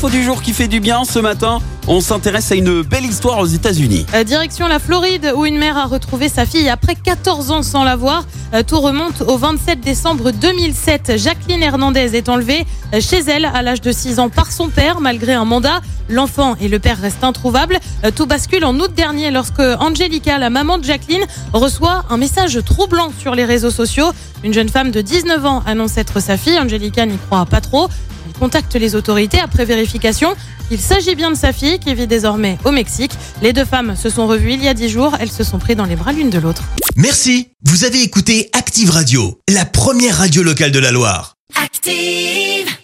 Info du jour qui fait du bien ce matin. On s'intéresse à une belle histoire aux États-Unis. Euh, direction la Floride où une mère a retrouvé sa fille après 14 ans sans la voir. Euh, Tout remonte au 27 décembre 2007. Jacqueline Hernandez est enlevée euh, chez elle à l'âge de 6 ans par son père malgré un mandat. L'enfant et le père restent introuvables. Tout bascule en août dernier lorsque Angelica, la maman de Jacqueline, reçoit un message troublant sur les réseaux sociaux. Une jeune femme de 19 ans annonce être sa fille. Angelica n'y croit pas trop. Contacte les autorités après vérification. Il s'agit bien de sa fille qui vit désormais au Mexique. Les deux femmes se sont revues il y a dix jours. Elles se sont pris dans les bras l'une de l'autre. Merci. Vous avez écouté Active Radio, la première radio locale de la Loire. Active.